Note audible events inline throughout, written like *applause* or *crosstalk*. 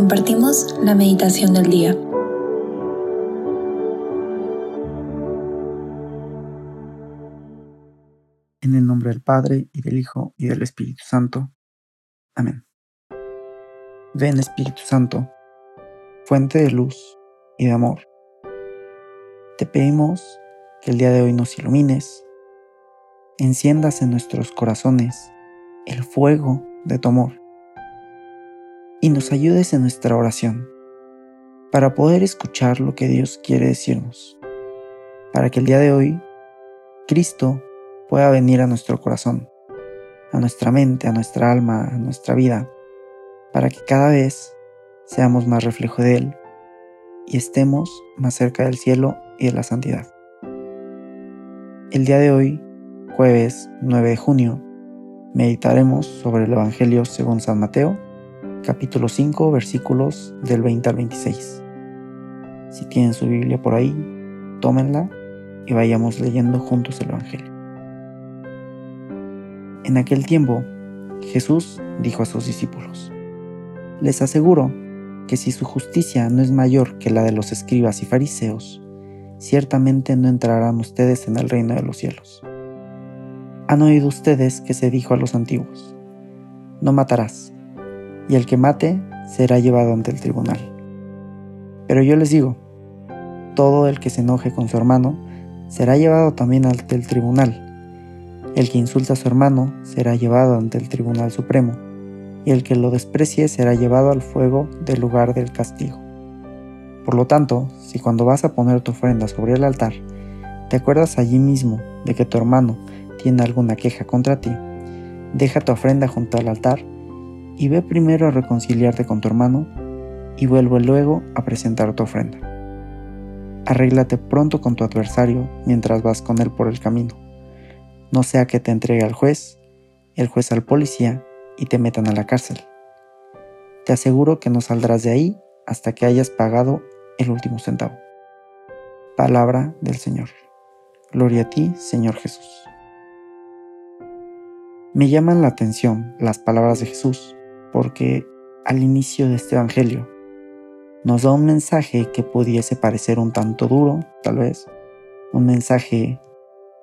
compartimos la meditación del día. En el nombre del Padre, y del Hijo, y del Espíritu Santo. Amén. Ven Espíritu Santo, fuente de luz y de amor. Te pedimos que el día de hoy nos ilumines, enciendas en nuestros corazones el fuego de tu amor y nos ayudes en nuestra oración para poder escuchar lo que Dios quiere decirnos, para que el día de hoy Cristo pueda venir a nuestro corazón, a nuestra mente, a nuestra alma, a nuestra vida, para que cada vez seamos más reflejo de Él y estemos más cerca del cielo y de la santidad. El día de hoy, jueves 9 de junio, meditaremos sobre el Evangelio según San Mateo, capítulo 5, versículos del 20 al 26. Si tienen su Biblia por ahí, tómenla y vayamos leyendo juntos el Evangelio. En aquel tiempo, Jesús dijo a sus discípulos, Les aseguro que si su justicia no es mayor que la de los escribas y fariseos, ciertamente no entrarán ustedes en el reino de los cielos. Han oído ustedes que se dijo a los antiguos, no matarás, y el que mate será llevado ante el tribunal. Pero yo les digo, todo el que se enoje con su hermano será llevado también ante el tribunal. El que insulta a su hermano será llevado ante el tribunal supremo, y el que lo desprecie será llevado al fuego del lugar del castigo. Por lo tanto, si cuando vas a poner tu ofrenda sobre el altar, te acuerdas allí mismo de que tu hermano tiene alguna queja contra ti, deja tu ofrenda junto al altar y ve primero a reconciliarte con tu hermano y vuelve luego a presentar tu ofrenda. Arréglate pronto con tu adversario mientras vas con él por el camino. No sea que te entregue al juez, el juez al policía y te metan a la cárcel. Te aseguro que no saldrás de ahí hasta que hayas pagado el último centavo. Palabra del Señor. Gloria a ti, Señor Jesús. Me llaman la atención las palabras de Jesús porque al inicio de este Evangelio nos da un mensaje que pudiese parecer un tanto duro, tal vez, un mensaje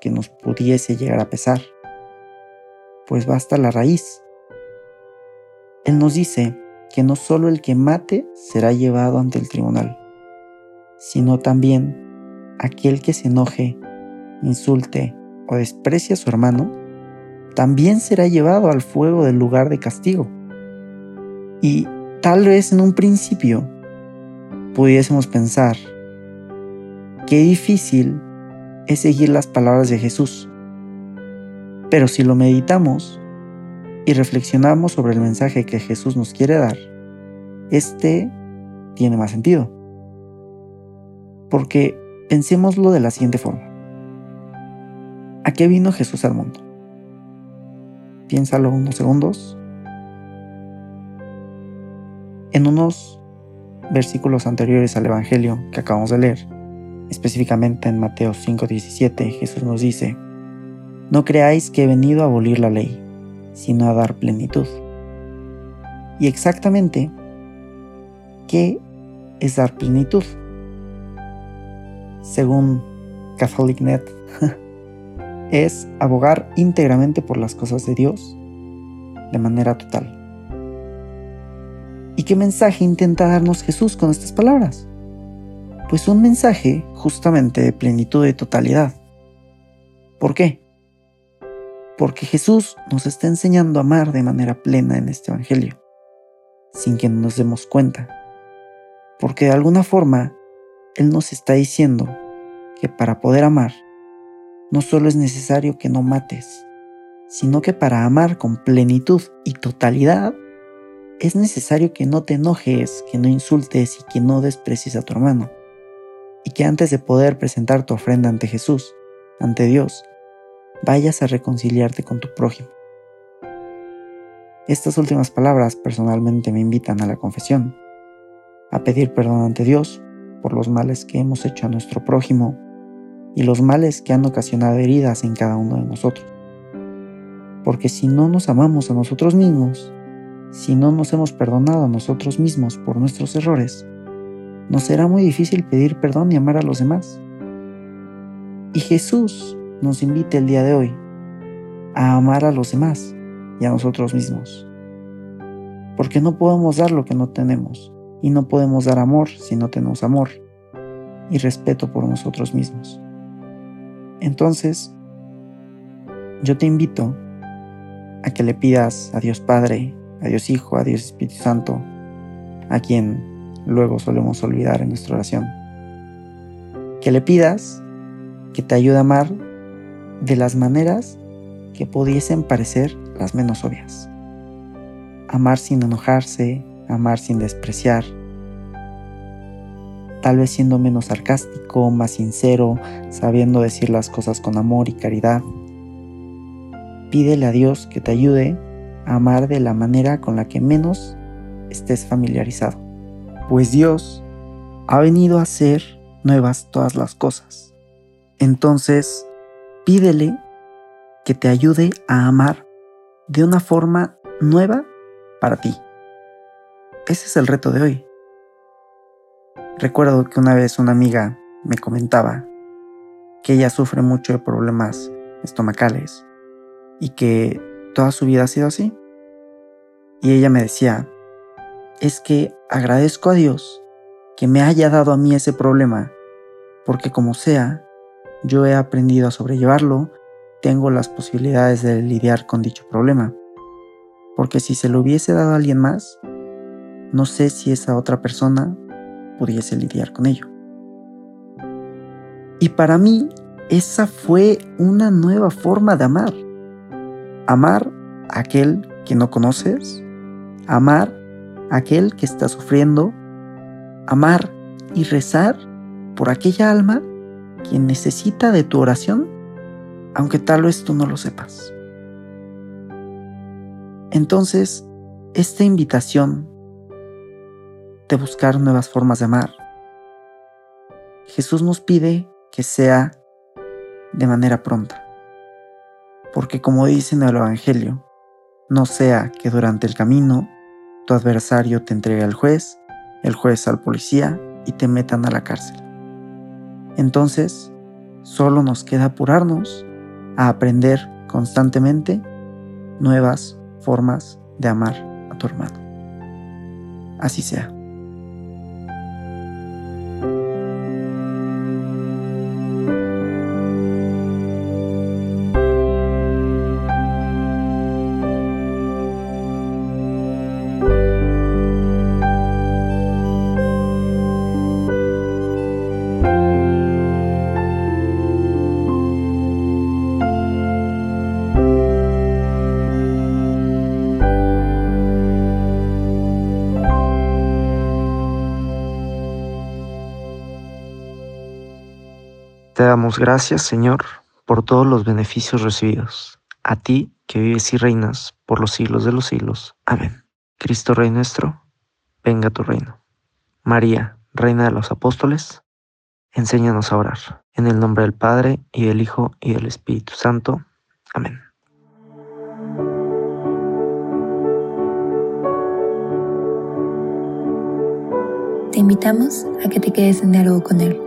que nos pudiese llegar a pesar, pues basta la raíz. Él nos dice que no solo el que mate será llevado ante el tribunal, sino también aquel que se enoje, insulte o desprecie a su hermano, también será llevado al fuego del lugar de castigo. Y tal vez en un principio pudiésemos pensar, qué difícil es seguir las palabras de Jesús. Pero si lo meditamos y reflexionamos sobre el mensaje que Jesús nos quiere dar, este tiene más sentido. Porque pensémoslo de la siguiente forma. ¿A qué vino Jesús al mundo? Piénsalo unos segundos en unos versículos anteriores al Evangelio que acabamos de leer, específicamente en Mateo 5:17, Jesús nos dice, No creáis que he venido a abolir la ley, sino a dar plenitud. Y exactamente, ¿qué es dar plenitud? Según CatholicNet, *laughs* es abogar íntegramente por las cosas de Dios de manera total. ¿Y qué mensaje intenta darnos Jesús con estas palabras? Pues un mensaje justamente de plenitud y totalidad. ¿Por qué? Porque Jesús nos está enseñando a amar de manera plena en este Evangelio, sin que nos demos cuenta. Porque de alguna forma, Él nos está diciendo que para poder amar, no solo es necesario que no mates, sino que para amar con plenitud y totalidad, es necesario que no te enojes, que no insultes y que no desprecies a tu hermano. Y que antes de poder presentar tu ofrenda ante Jesús, ante Dios, vayas a reconciliarte con tu prójimo. Estas últimas palabras personalmente me invitan a la confesión, a pedir perdón ante Dios por los males que hemos hecho a nuestro prójimo y los males que han ocasionado heridas en cada uno de nosotros. Porque si no nos amamos a nosotros mismos, si no nos hemos perdonado a nosotros mismos por nuestros errores, nos será muy difícil pedir perdón y amar a los demás. Y Jesús nos invita el día de hoy a amar a los demás y a nosotros mismos. Porque no podemos dar lo que no tenemos y no podemos dar amor si no tenemos amor y respeto por nosotros mismos. Entonces, yo te invito a que le pidas a Dios Padre, a Dios Hijo, a Dios Espíritu Santo, a quien luego solemos olvidar en nuestra oración. Que le pidas que te ayude a amar de las maneras que pudiesen parecer las menos obvias. Amar sin enojarse, amar sin despreciar, tal vez siendo menos sarcástico, más sincero, sabiendo decir las cosas con amor y caridad. Pídele a Dios que te ayude amar de la manera con la que menos estés familiarizado, pues Dios ha venido a hacer nuevas todas las cosas. Entonces, pídele que te ayude a amar de una forma nueva para ti. Ese es el reto de hoy. Recuerdo que una vez una amiga me comentaba que ella sufre mucho de problemas estomacales y que toda su vida ha sido así. Y ella me decía, es que agradezco a Dios que me haya dado a mí ese problema, porque como sea, yo he aprendido a sobrellevarlo, tengo las posibilidades de lidiar con dicho problema. Porque si se lo hubiese dado a alguien más, no sé si esa otra persona pudiese lidiar con ello. Y para mí, esa fue una nueva forma de amar. Amar a aquel que no conoces, amar a aquel que está sufriendo, amar y rezar por aquella alma quien necesita de tu oración, aunque tal vez tú no lo sepas. Entonces, esta invitación de buscar nuevas formas de amar. Jesús nos pide que sea de manera pronta, porque como dice en el Evangelio, no sea que durante el camino tu adversario te entregue al juez, el juez al policía y te metan a la cárcel. Entonces, solo nos queda apurarnos a aprender constantemente nuevas formas de amar a tu hermano. Así sea. Te damos gracias, Señor, por todos los beneficios recibidos. A ti, que vives y reinas por los siglos de los siglos. Amén. Cristo Rey nuestro, venga tu reino. María, Reina de los Apóstoles, enséñanos a orar. En el nombre del Padre, y del Hijo, y del Espíritu Santo. Amén. Te invitamos a que te quedes en diálogo con Él